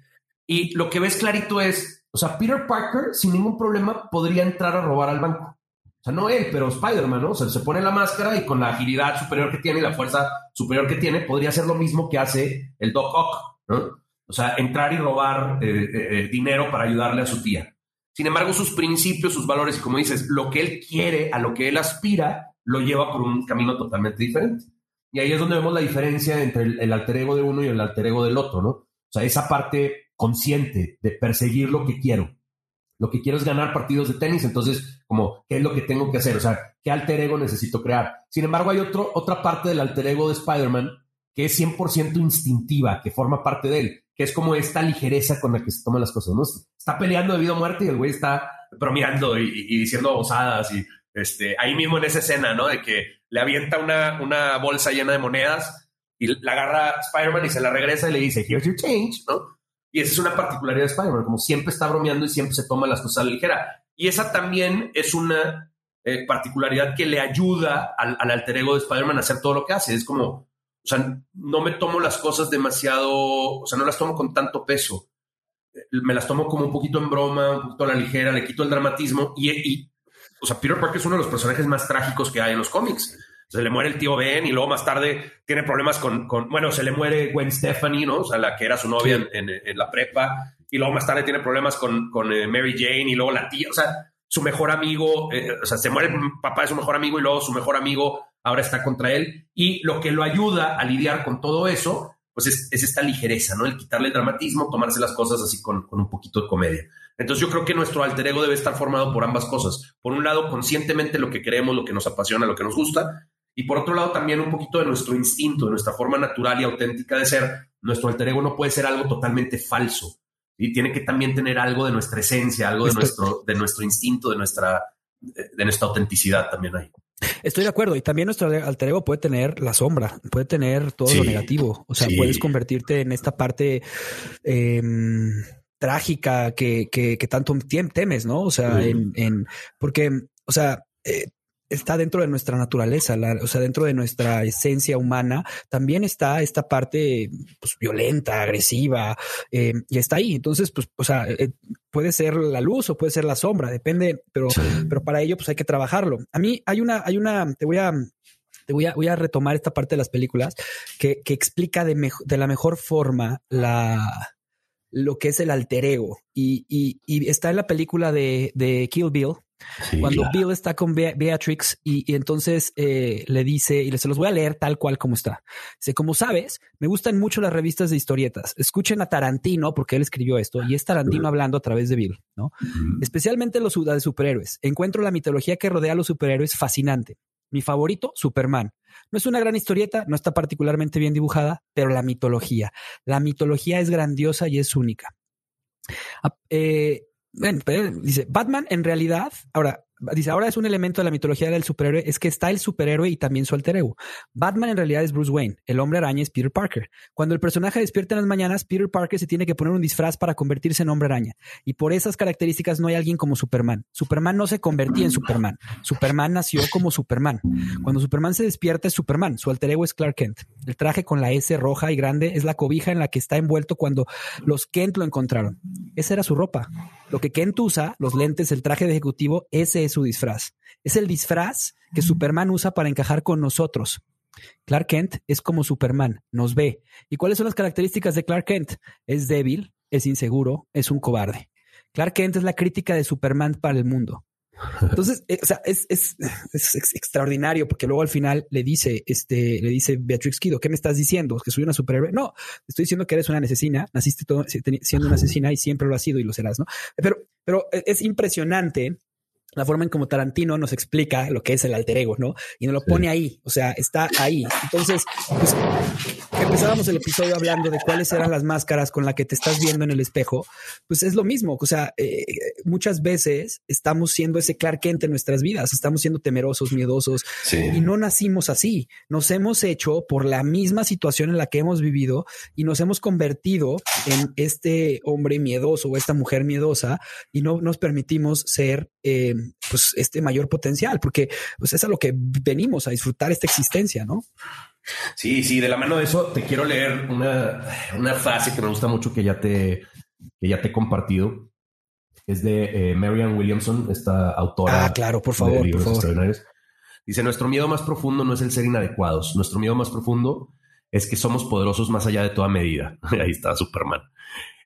Y lo que ves clarito es, o sea, Peter Parker sin ningún problema podría entrar a robar al banco. O sea, no él, pero Spider-Man, ¿no? O sea, se pone la máscara y con la agilidad superior que tiene y la fuerza superior que tiene, podría hacer lo mismo que hace el Doc Ock, ¿no? O sea, entrar y robar eh, eh, dinero para ayudarle a su tía. Sin embargo, sus principios, sus valores, y como dices, lo que él quiere, a lo que él aspira, lo lleva por un camino totalmente diferente. Y ahí es donde vemos la diferencia entre el, el alter ego de uno y el alter ego del otro, ¿no? O sea, esa parte consciente de perseguir lo que quiero. Lo que quiero es ganar partidos de tenis, entonces, como, ¿qué es lo que tengo que hacer? O sea, ¿qué alter ego necesito crear? Sin embargo, hay otro, otra parte del alter ego de Spider-Man que es 100% instintiva, que forma parte de él, es como esta ligereza con la que se toman las cosas, ¿no? Está peleando de vida o muerte y el güey está bromeando y, y, diciendo osadas y este, ahí mismo en esa escena, ¿no? De que le avienta una, una bolsa llena de monedas y la agarra Spider-Man y se la regresa y le dice, here's your change, ¿no? Y esa es una particularidad de Spider-Man, como siempre está bromeando y siempre se toma las cosas a la ligera. Y esa también es una eh, particularidad que le ayuda al, al alter ego de Spider-Man a hacer todo lo que hace. Es como, o sea, no me tomo las cosas demasiado, o sea, no las tomo con tanto peso. Me las tomo como un poquito en broma, un poquito a la ligera, le quito el dramatismo. Y, y o sea, Peter Parker es uno de los personajes más trágicos que hay en los cómics. Se le muere el tío Ben y luego más tarde tiene problemas con, con bueno, se le muere Gwen Stefani, ¿no? O sea, la que era su novia en, en, en la prepa. Y luego más tarde tiene problemas con, con eh, Mary Jane y luego la tía. O sea, su mejor amigo, eh, o sea, se muere el papá de su mejor amigo y luego su mejor amigo ahora está contra él. Y lo que lo ayuda a lidiar con todo eso, pues es, esta ligereza, ¿no? El quitarle el dramatismo, tomarse las cosas así con, con un poquito de comedia. Entonces yo creo que nuestro alter ego debe estar formado por ambas cosas. Por un lado, conscientemente lo que queremos, lo que nos apasiona, lo que nos gusta, y por otro lado también un poquito de nuestro instinto, de nuestra forma natural y auténtica de ser. Nuestro alter ego no puede ser algo totalmente falso. Y tiene que también tener algo de nuestra esencia, algo de, nuestro, de nuestro instinto, de nuestra, de nuestra autenticidad también ahí.
Estoy de acuerdo. Y también nuestro alter ego puede tener la sombra, puede tener todo lo negativo. O sea, puedes convertirte en esta parte em, trágica que, que, tanto temes, ¿no? O sea, en, en, porque, o sea, eh, está dentro de nuestra naturaleza, o sea, dentro de nuestra esencia humana, también está esta parte pues, violenta, agresiva, eh, y está ahí. Entonces, pues, o sea, eh, puede ser la luz o puede ser la sombra, depende, pero, pero para ello, pues hay que trabajarlo. A mí hay una, hay una, te voy a, te voy a, voy a retomar esta parte de las películas que, que explica de, de la mejor forma la, lo que es el alter ego. Y, y, y está en la película de, de Kill Bill, cuando Bill está con Beatrix y, entonces eh, le dice, y se los voy a leer tal cual como está. Dice, como sabes, me gustan mucho las revistas de historietas. Escuchen a Tarantino, porque él escribió esto, y es Tarantino hablando a través de Bill, ¿no? Especialmente los de superhéroes. Encuentro la mitología que rodea a los superhéroes fascinante. Mi favorito, Superman. No es una gran historieta, no está particularmente bien dibujada, pero la mitología. La mitología es grandiosa y es única. Eh, bueno, dice, Batman en realidad, ahora, dice, ahora es un elemento de la mitología del superhéroe, es que está el superhéroe y también su alter ego. Batman en realidad es Bruce Wayne, el hombre araña es Peter Parker. Cuando el personaje despierta en las mañanas, Peter Parker se tiene que poner un disfraz para convertirse en hombre araña. Y por esas características no hay alguien como Superman. Superman no se convertía en Superman. Superman nació como Superman. Cuando Superman se despierta es Superman, su alter ego es Clark Kent. El traje con la S roja y grande es la cobija en la que está envuelto cuando los Kent lo encontraron. Esa era su ropa. Lo que Kent usa, los lentes, el traje de ejecutivo, ese es su disfraz. Es el disfraz que Superman usa para encajar con nosotros. Clark Kent es como Superman, nos ve. ¿Y cuáles son las características de Clark Kent? Es débil, es inseguro, es un cobarde. Clark Kent es la crítica de Superman para el mundo. Entonces, eh, o sea, es, es, extraordinario porque luego al final le dice, este, le dice Beatrix Kido, ¿qué me estás diciendo? ¿Que soy una superhéroe? No, estoy diciendo que eres una asesina, naciste todo, siendo una asesina y siempre lo has sido y lo serás, ¿no? Pero, pero e, es impresionante la forma en como Tarantino nos explica lo que es el alter ego, ¿no? Y nos lo pone ahí, o sea, está ahí. Entonces, pues, empezábamos el episodio hablando de cuáles eran las máscaras con las que te estás viendo en el espejo, pues es lo mismo, o sea, eh, muchas veces estamos siendo ese Clark Kent en nuestras vidas, estamos siendo temerosos, miedosos, y no nacimos así, nos hemos hecho por la misma situación en la que hemos vivido y nos hemos convertido en este hombre miedoso o esta mujer miedosa y no nos permitimos ser... Eh, pues este mayor potencial, porque pues es a lo que venimos a disfrutar esta existencia, ¿no?
Sí, sí, de la mano de eso te quiero leer una, una frase que me gusta mucho que ya te, que ya te he compartido. Es de eh, Marianne Williamson, esta autora.
Ah, claro, por favor, por favor.
Dice, nuestro miedo más profundo no es el ser inadecuados, nuestro miedo más profundo es que somos poderosos más allá de toda medida. Ahí está Superman.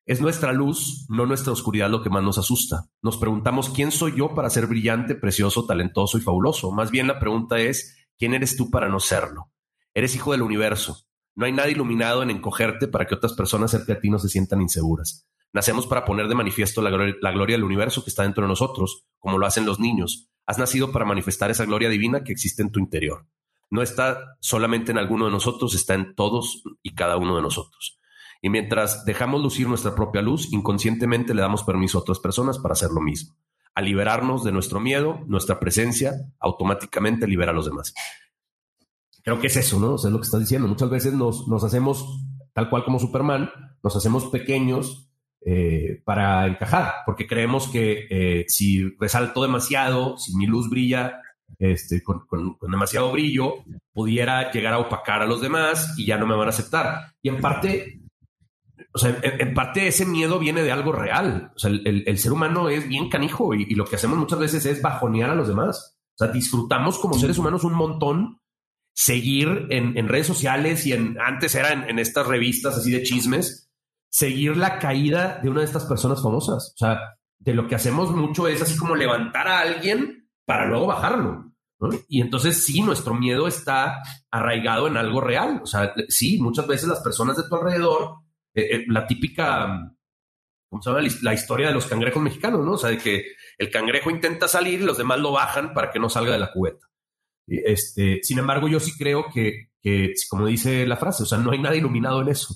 Es nuestra luz, no nuestra oscuridad lo que más nos asusta. Nos preguntamos quién soy yo para ser brillante, precioso, talentoso y fabuloso. Más bien la pregunta es, ¿quién eres tú para no serlo? Eres hijo del universo. No hay nada iluminado en encogerte para que otras personas cerca de ti no se sientan inseguras. Nacemos para poner de manifiesto la gloria, la gloria del universo que está dentro de nosotros, como lo hacen los niños. Has nacido para manifestar esa gloria divina que existe en tu interior. No está solamente en alguno de nosotros, está en todos y cada uno de nosotros. Y mientras dejamos lucir nuestra propia luz, inconscientemente le damos permiso a otras personas para hacer lo mismo. Al liberarnos de nuestro miedo, nuestra presencia automáticamente libera a los demás. Creo que es eso, ¿no? O sea, es lo que estás diciendo. Muchas veces nos, nos hacemos, tal cual como Superman, nos hacemos pequeños eh, para encajar, porque creemos que eh, si resalto demasiado, si mi luz brilla este, con, con, demasiado brillo, pudiera llegar a opacar a los demás y ya no me van a aceptar. Y en parte o sea, en, parte ese miedo viene de algo real. O sea, el, ser humano es bien canijo y, lo que hacemos muchas veces es bajonear a los demás. O sea, disfrutamos como seres humanos un montón seguir en, redes sociales y en antes era en, estas revistas así de chismes, seguir la caída de una de estas personas famosas. O sea, de lo que hacemos mucho es así como levantar a alguien para luego bajarlo. Y entonces sí, nuestro miedo está arraigado en algo real. O sea, sí, muchas veces las personas de tu alrededor, eh, eh, la típica, ¿cómo se llama? La historia de los cangrejos mexicanos, ¿no? O sea, de que el cangrejo intenta salir y los demás lo bajan para que no salga de la cubeta. Este, sin embargo, yo sí creo que, que, como dice la frase, o sea, no hay nada iluminado en eso.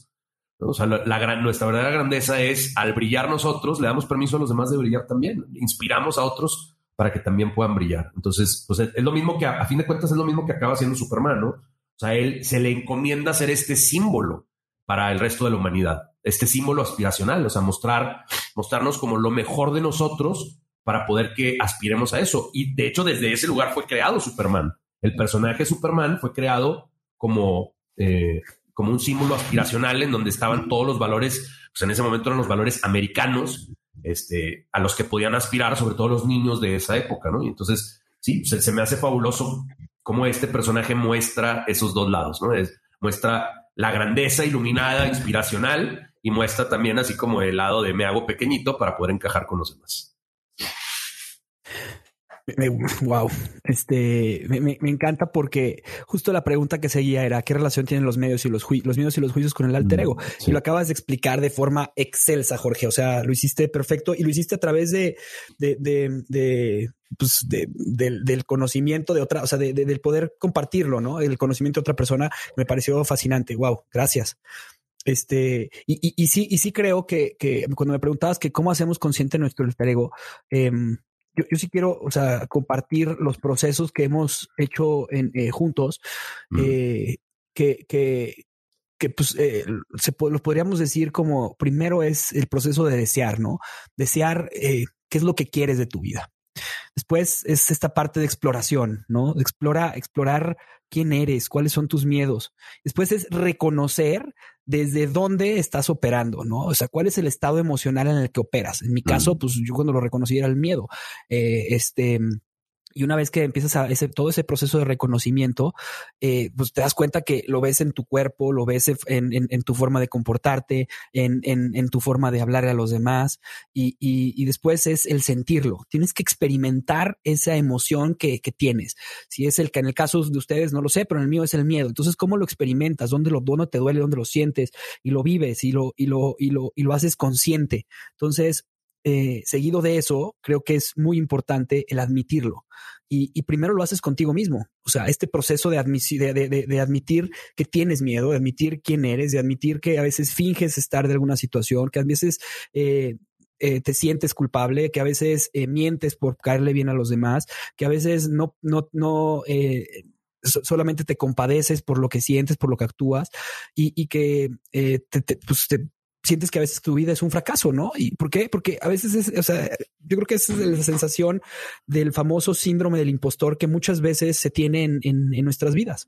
O sea, la, gran, nuestra verdadera grandeza es al brillar nosotros, le damos permiso a los demás de brillar también. Inspiramos a otros para que también puedan brillar. Entonces, pues es lo mismo que, a, fin de cuentas, es lo mismo que acaba siendo Superman, ¿no? O sea, él se le encomienda ser este símbolo para el resto de la humanidad, este símbolo aspiracional, o sea, mostrar, mostrarnos como lo mejor de nosotros para poder que aspiremos a eso. Y de hecho, desde ese lugar fue creado Superman. El personaje Superman fue creado como, eh, como un símbolo aspiracional en donde estaban todos los valores, pues en ese momento eran los valores americanos, este, a los que podían aspirar, sobre todo los niños de esa época, ¿no? Y entonces, sí, se, me hace fabuloso cómo este personaje muestra esos dos lados, ¿no? Es, muestra la grandeza iluminada, inspiracional, y muestra también así como el lado de me hago pequeñito para poder encajar con los demás
wow, este me, encanta porque justo la pregunta que seguía era qué relación tienen los medios y los, los medios y los juicios con el alter ego. Y lo acabas de explicar de forma excelsa, Jorge. O sea, lo hiciste perfecto y lo hiciste a través de, de, de, pues del, conocimiento de otra, o sea, del poder compartirlo, ¿no? El conocimiento de otra persona me pareció fascinante. Wow, gracias. Este, y, y, sí, y sí creo que, que, cuando me preguntabas que cómo hacemos consciente nuestro alter ego, eh, yo, sí quiero, o sea, compartir los procesos que hemos hecho en, eh, juntos, eh, que, que, que pues eh, se, los podríamos decir como primero es el proceso de desear, ¿no? Desear qué es lo que quieres de tu vida. Después es esta parte de exploración, ¿no? Explora, explorar quién eres, cuáles son tus miedos. Después es reconocer desde dónde estás operando, ¿no? O sea, cuál es el estado emocional en el que operas. En mi caso, pues yo cuando lo reconocí era el miedo. Eh, este, y una vez que empiezas a ese, todo ese proceso de reconocimiento, eh, pues te das cuenta que lo ves en tu cuerpo, lo ves en, en, tu forma de comportarte, en, en, tu forma de hablar a los demás y, y, después es el sentirlo. Tienes que experimentar esa emoción que, que, tienes. Si es el que en el caso de ustedes no lo sé, pero en el mío es el miedo. Entonces, ¿cómo lo experimentas? ¿Dónde lo dónde te duele? ¿Dónde lo sientes? Y lo vives y lo, y lo, y lo, y lo haces consciente. Entonces, eh, seguido de eso, creo que es muy importante el admitirlo. Y, primero lo haces contigo mismo. O sea, este proceso de, de, admitir que tienes miedo, de admitir quién eres, de admitir que a veces finges estar de alguna situación, que a veces eh, eh, te sientes culpable, que a veces mientes por caerle bien a los demás, que a veces no, no, no solamente te compadeces por lo que sientes, por lo que actúas y, que pues te, sientes que a veces tu vida es un fracaso, ¿no? ¿Y por qué? Porque a veces es, o sea, yo creo que esa es la sensación del famoso síndrome del impostor que muchas veces se tiene en, en nuestras vidas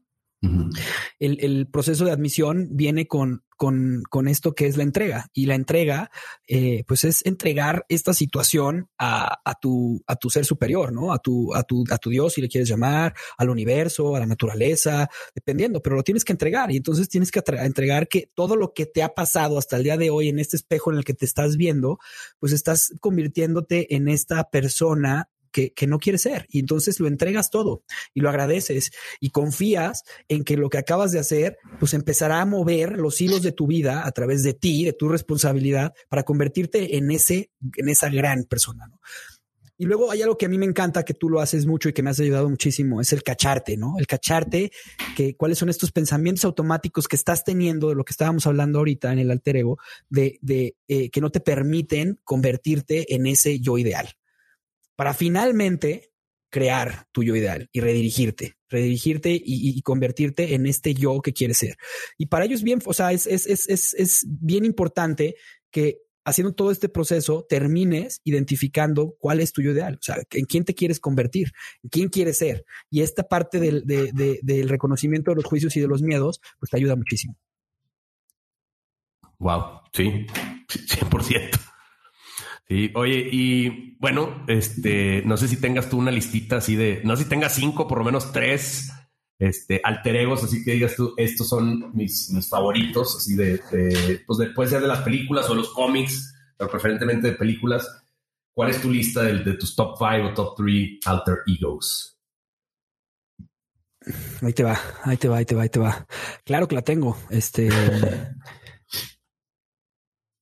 el, proceso de admisión viene con, con, con, esto que es la entrega y la entrega, eh, pues es entregar esta situación a, a, tu, a tu ser superior, ¿no? A tu, a tu, a tu Dios, si le quieres llamar, al universo, a la naturaleza, dependiendo, pero lo tienes que entregar y entonces tienes que entregar que todo lo que te ha pasado hasta el día de hoy en este espejo en el que te estás viendo, pues estás convirtiéndote en esta persona que, no quieres ser. Y entonces lo entregas todo y lo agradeces y confías en que lo que acabas de hacer, pues empezará a mover los hilos de tu vida a través de ti, de tu responsabilidad, para convertirte en ese, en esa gran persona. Y luego hay algo que a mí me encanta, que tú lo haces mucho y que me has ayudado muchísimo, es el cacharte, ¿no? El cacharte, que cuáles son estos pensamientos automáticos que estás teniendo de lo que estábamos hablando ahorita en el alter ego, de, de eh, que no te permiten convertirte en ese yo ideal para finalmente crear tu yo ideal y redirigirte, redirigirte y, convertirte en este yo que quieres ser. Y para ello es bien, o sea, es, es, es, es bien importante que haciendo todo este proceso termines identificando cuál es tu yo ideal, o sea, en quién te quieres convertir, en quién quieres ser. Y esta parte del, del reconocimiento de los juicios y de los miedos, pues te ayuda muchísimo.
Wow, sí, 100%. Sí, oye, y bueno, este, no sé si tengas tú una listita así de, no sé si tengas cinco, por lo menos tres, este, alter egos, así que digas tú, estos son mis, mis favoritos, así de, de, pues después de las películas o los cómics, pero preferentemente de películas, ¿cuál es tu lista de, de tus top 5 o top 3 alter egos?
Ahí te va, ahí te va, ahí te va, ahí te va. Claro que la tengo. Este.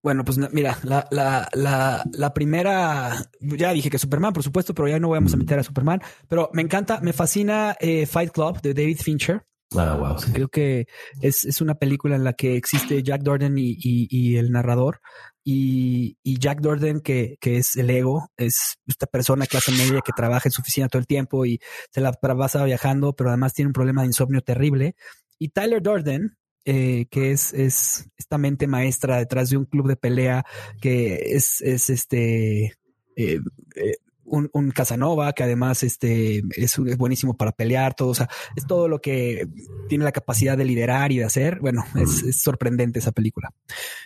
Bueno, pues mira, la, la, la, la, primera, ya dije que Superman, por supuesto, pero ya no vamos a meter a Superman. Pero me encanta, me fascina eh, Fight Club de David Fincher.
Ah, wow.
Creo que es, es, una película en la que existe Jack Dorden y, y, y el narrador. Y, y, Jack Dorden, que, que es el ego, es esta persona clase media que trabaja en su oficina todo el tiempo y se la pasa viajando, pero además tiene un problema de insomnio terrible. Y Tyler Dorden, eh, que es, es esta mente maestra detrás de un club de pelea que es, es este eh, eh, un, un, Casanova que además este es, es, buenísimo para pelear, todo, o sea, es todo lo que tiene la capacidad de liderar y de hacer. Bueno, es, es sorprendente esa película.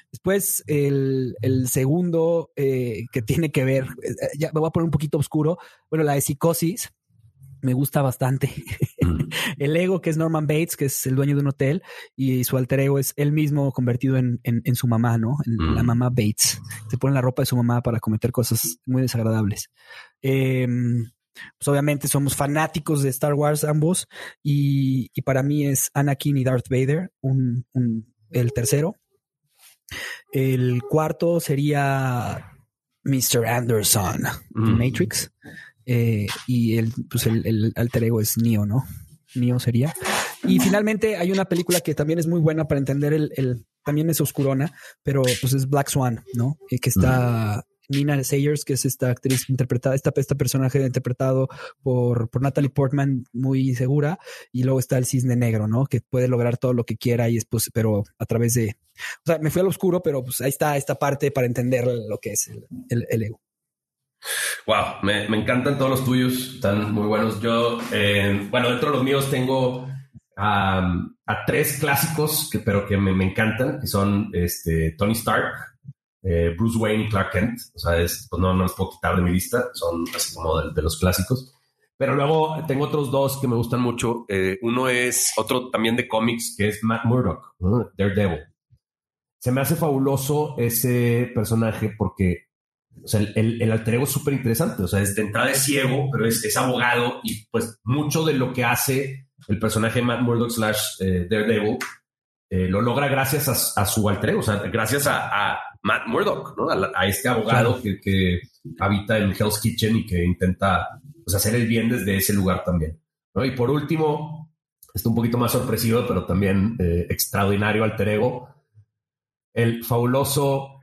Después, el, el segundo que tiene que ver, ya me voy a poner un poquito oscuro, bueno, la de psicosis me gusta bastante. el ego, que es Norman Bates, que es el dueño de un hotel, y su alter ego es él mismo convertido en, en, en su mamá, ¿no? En la mamá Bates. Se pone la ropa de su mamá para cometer cosas muy desagradables. Eh, pues obviamente somos fanáticos de Star Wars ambos, y, y para mí es Anakin y Darth Vader, un, un, el tercero. El cuarto sería Mr. Anderson, mm. Matrix. Eh, y el, pues el, alter ego es Neo, ¿no? Neo sería. Y finalmente hay una película que también es muy buena para entender el, el también es oscurona, pero pues es Black Swan, ¿no? Eh, que está Nina Sayers, que es esta actriz interpretada, esta, este personaje interpretado por, por Natalie Portman, muy segura, y luego está el cisne negro, ¿no? Que puede lograr todo lo que quiera y después, pero a través de, o sea, me fui al oscuro, pero pues ahí está esta parte para entender lo que es el, el ego.
Wow, me, encantan todos los tuyos, están muy buenos. Yo, eh, bueno, dentro de los míos tengo a, tres clásicos, pero que me, encantan, que son este, Tony Stark, eh, Bruce Wayne Clark Kent. O sea, es, pues no, no los puedo quitar de mi lista, son así como de, los clásicos. Pero luego tengo otros dos que me gustan mucho. Eh, uno es otro también de cómics, que es Matt Murdock. Daredevil. Se me hace fabuloso ese personaje porque o sea, el, el alter ego es súper interesante. O sea, es de entrada es ciego, pero es, es, abogado y pues mucho de lo que hace el personaje Matt Murdock slash eh, Daredevil eh, lo logra gracias a, a, su alter ego, o sea, gracias a, a Matt Murdock, ¿no? A, a este abogado que, que, habita en Hell's Kitchen y que intenta pues, hacer el bien desde ese lugar también. ¿no? Y por último, está un poquito más sorpresivo, pero también eh, extraordinario alter ego, el fabuloso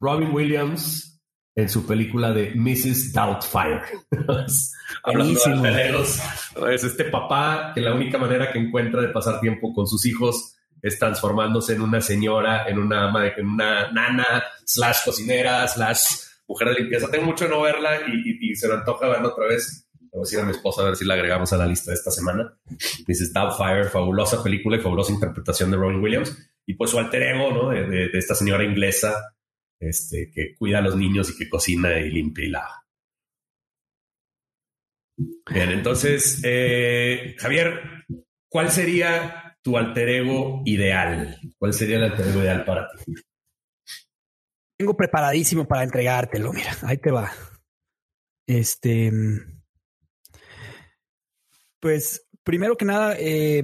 Robin Williams en su película de Mrs. Doubtfire. Buenísimo. Es este papá que la única manera que encuentra de pasar tiempo con sus hijos es transformándose en una señora, en una ama, en una nana, slash cocinera, slash mujer de limpieza. Tengo mucho de no verla y, y, y se me antoja verla otra vez. Voy a decir a mi esposa a ver si la agregamos a la lista de esta semana. Mrs. Doubtfire, fabulosa película y fabulosa interpretación de Robin Williams. Y pues su alter ego, ¿no? De, de, de esta señora inglesa este, que cuida a los niños y que cocina y limpia y lava. Bien, entonces, eh, Javier, ¿cuál sería tu alter ego ideal? ¿Cuál sería el alter ego ideal para ti?
Tengo preparadísimo para entregártelo. Mira, ahí te va. Este. Pues, primero que nada, eh,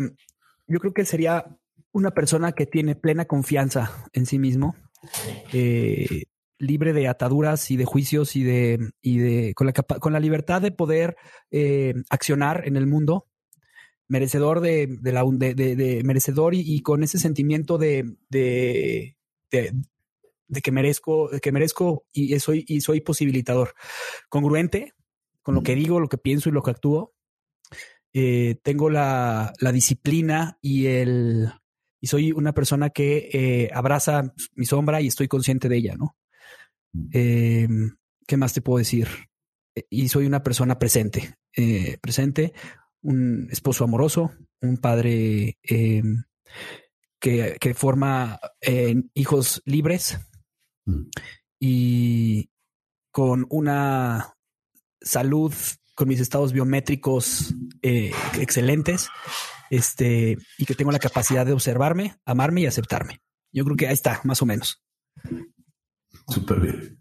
yo creo que sería una persona que tiene plena confianza en sí mismo, eh, libre de ataduras y de juicios y de, y de con, la, con la libertad de poder eh, accionar en el mundo, merecedor de, de la de, de, merecedor y, y, con ese sentimiento de, de, que merezco, que merezco y soy, y soy posibilitador. Congruente con lo que digo, lo que pienso y lo que actúo. Eh, tengo la, la disciplina y el, y soy una persona que eh, abraza mi sombra y estoy consciente de ella, ¿no? Eh, ¿Qué más te puedo decir? Eh, y soy una persona presente, eh, presente, un esposo amoroso, un padre que, que, forma hijos libres mm. y con una salud, con mis estados biométricos excelentes este, y que tengo la capacidad de observarme, amarme y aceptarme. Yo creo que ahí está, más o menos.
Súper bien.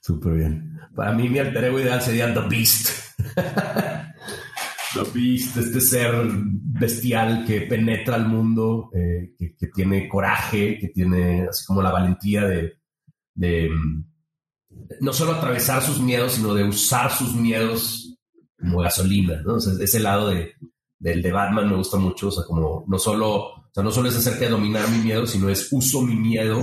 Súper bien. Para mí mi alter ego ideal sería The Beast. The Beast, este ser bestial que penetra al mundo, eh, que, tiene coraje, que tiene así como la valentía de, mm, no solo atravesar sus miedos, sino de usar sus miedos como gasolina, ¿no? ese lado de, del de Batman me gusta mucho, o sea, como no solo, o sea, no solo es acerca de dominar mi miedo, sino es uso mi miedo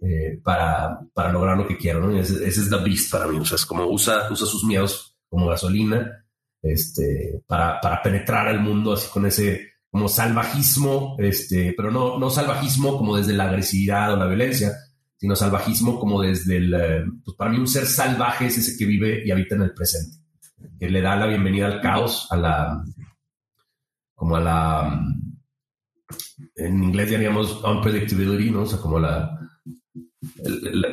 eh, para, para, lograr lo que quiero, ¿no? ese, es The Beast para mí, o sea, es como usa, usa sus miedos como gasolina este, para, para penetrar al mundo así con ese como salvajismo, este, pero no, no salvajismo como desde la agresividad o la violencia, sino salvajismo como desde el, eh, pues para mí un ser salvaje es ese que vive y habita en el presente, que le da la bienvenida al caos, a la, como a la, en inglés diríamos unpredictability, ¿no? O sea, como la,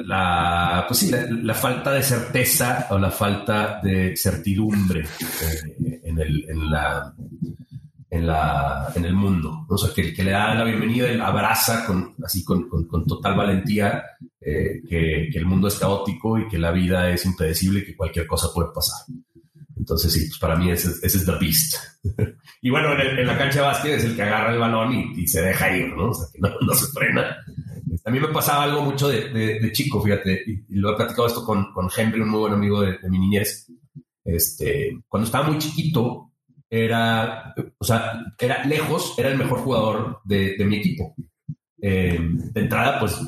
la, pues sí, la, falta de certeza o la falta de certidumbre eh, en, el, en, la, en, la, en el mundo. O sea, que, que le da la bienvenida, abraza con, así con, con, total valentía eh, que, que, el mundo es caótico y que la vida es impredecible y que cualquier cosa puede pasar. Entonces, sí, pues para mí ese, es The Beast. y bueno, en, la cancha de básquet es el que agarra el balón y, se deja ir, ¿no? O sea, que no, no se frena a mí me pasaba algo mucho de, de, chico, fíjate, y, lo he platicado esto con, con Henry, un muy buen amigo de, mi niñez. Este, cuando estaba muy chiquito, era, o sea, era lejos, era el mejor jugador de, de mi equipo. Eh, de entrada, pues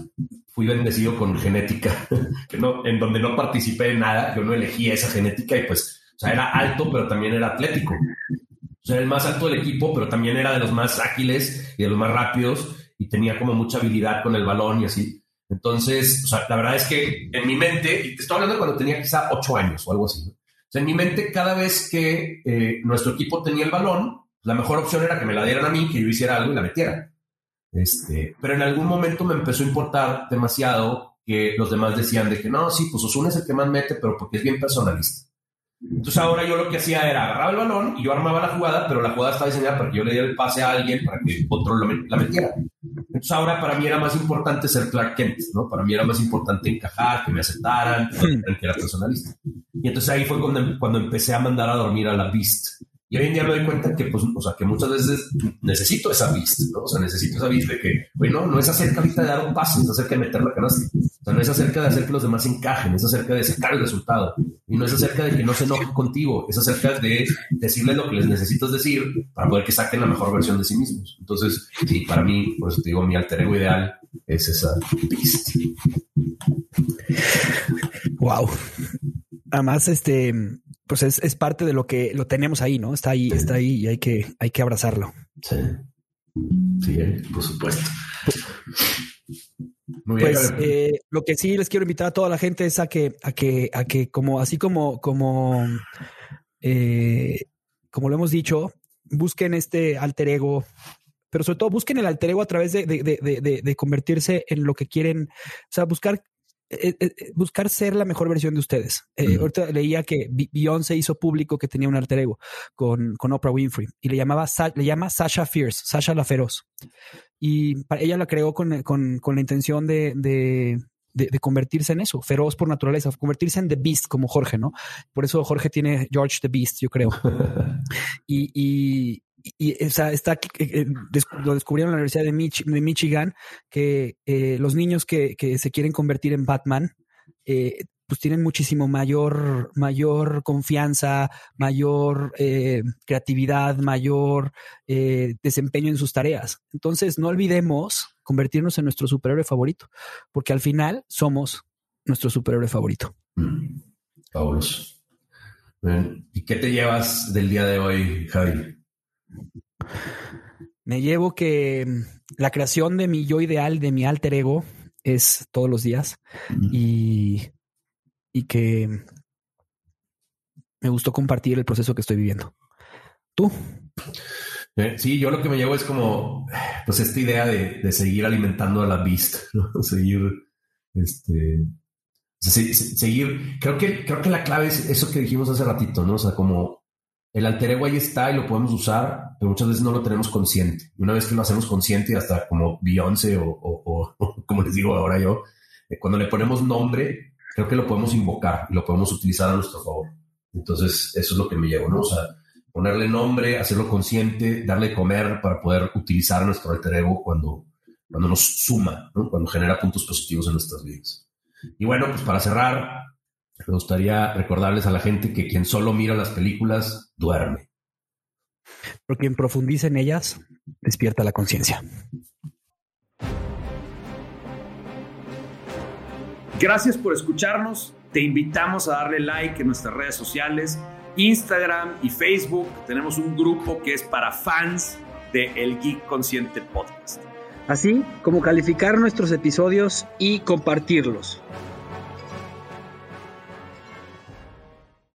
fui bendecido con genética, que no, en donde no participé en nada, yo no elegí esa genética y pues, o sea, era alto, pero también era atlético. O sea, era el más alto del equipo, pero también era de los más ágiles y de los más rápidos y tenía como mucha habilidad con el balón y así. Entonces, o sea, la verdad es que en mi mente, y te estoy hablando cuando tenía quizá ocho años o algo así, o sea, en mi mente cada vez que eh, nuestro equipo tenía el balón, la mejor opción era que me la dieran a mí, que yo hiciera algo y la metiera. Este, pero en algún momento me empezó a importar demasiado que los demás decían de que no, sí, pues Osuna es el que más mete, pero porque es bien personalista. Entonces ahora yo lo que hacía era agarrar el balón y yo armaba la jugada, pero la jugada estaba diseñada para que yo le diera el pase a alguien para que otro la metiera. Entonces ahora para mí era más importante ser Clark Kent, ¿no? Para mí era más importante encajar, que me aceptaran, que era personalista. Y entonces ahí fue cuando, cuando empecé a mandar a dormir a la Beast. Y hoy en día me doy cuenta que, pues, o sea, que muchas veces necesito esa vista, ¿no? O sea, necesito esa vista de que, bueno, no es acerca ahorita de dar un paso, es acerca de meter la canasta. O sea, no es acerca de hacer que los demás encajen, es acerca de sacar el resultado. Y no es acerca de que no se enojen contigo, es acerca de decirles lo que les necesitas decir para poder que saquen la mejor versión de sí mismos. Entonces, sí, para mí, por eso te digo, mi alter ego ideal es esa vista.
Wow. Además, este, pues es, parte de lo que lo tenemos ahí, ¿no? Está ahí, está ahí y hay que, hay que abrazarlo.
Sí. Sí, por supuesto.
Muy pues eh, lo que sí les quiero invitar a toda la gente es a que, a que, a que como así como, como, eh, como lo hemos dicho, busquen este alter ego, pero sobre todo busquen el alter ego a través de, de, de, de convertirse en lo que quieren, o sea, buscar eh, eh, eh, buscar ser la mejor versión de ustedes. Ahorita leía que Beyoncé hizo público que tenía un alter ego con, con Oprah Winfrey y le llamaba le llama Sasha Fierce, Sasha la feroz. Y ella la creó con, con, con la intención de, de, de, convertirse en eso, feroz por naturaleza, convertirse en The Beast como Jorge, ¿no? Por eso Jorge tiene George the Beast, yo creo. y, y, y o está eh, lo descubrieron en la Universidad de, Michigan que eh, los niños que, que, se quieren convertir en Batman eh, pues tienen muchísimo mayor, mayor confianza, mayor creatividad, mayor desempeño en sus tareas. Entonces, no olvidemos convertirnos en nuestro superhéroe favorito, porque al final somos nuestro superhéroe favorito. Mm,
fabuloso. ¿Y qué te llevas del día de hoy, Javi?
Me llevo que mm, la creación de mi yo ideal, de mi alter ego, es todos los días y, y que me gustó compartir el proceso que estoy viviendo. ¿Tú?
Eh, sí, yo lo que me llevo es como, pues esta idea de, seguir alimentando a la beast, seguir, este, seguir, creo que, creo que la clave es eso que dijimos hace ratito, ¿no? O sea, como el alter ego ahí está y lo podemos usar, pero muchas veces no lo tenemos consciente. Una vez que lo hacemos consciente, hasta como Beyoncé o, como les digo ahora yo, eh, cuando le ponemos nombre, creo que lo podemos invocar y lo podemos utilizar a nuestro favor. Entonces, eso es lo que me llevo, ¿no? O sea, ponerle nombre, hacerlo consciente, darle comer para poder utilizar nuestro alter ego cuando, cuando nos suma, ¿no? cuando genera puntos positivos en nuestras vidas. Y bueno, pues para cerrar, me gustaría recordarles a la gente que quien solo mira las películas duerme.
Pero quien profundiza en ellas, despierta la conciencia.
Gracias por escucharnos. Te invitamos a darle like en nuestras redes sociales, Instagram y Facebook. Tenemos un grupo que es para fans de El Geek Consciente Podcast.
Así como calificar nuestros episodios y compartirlos.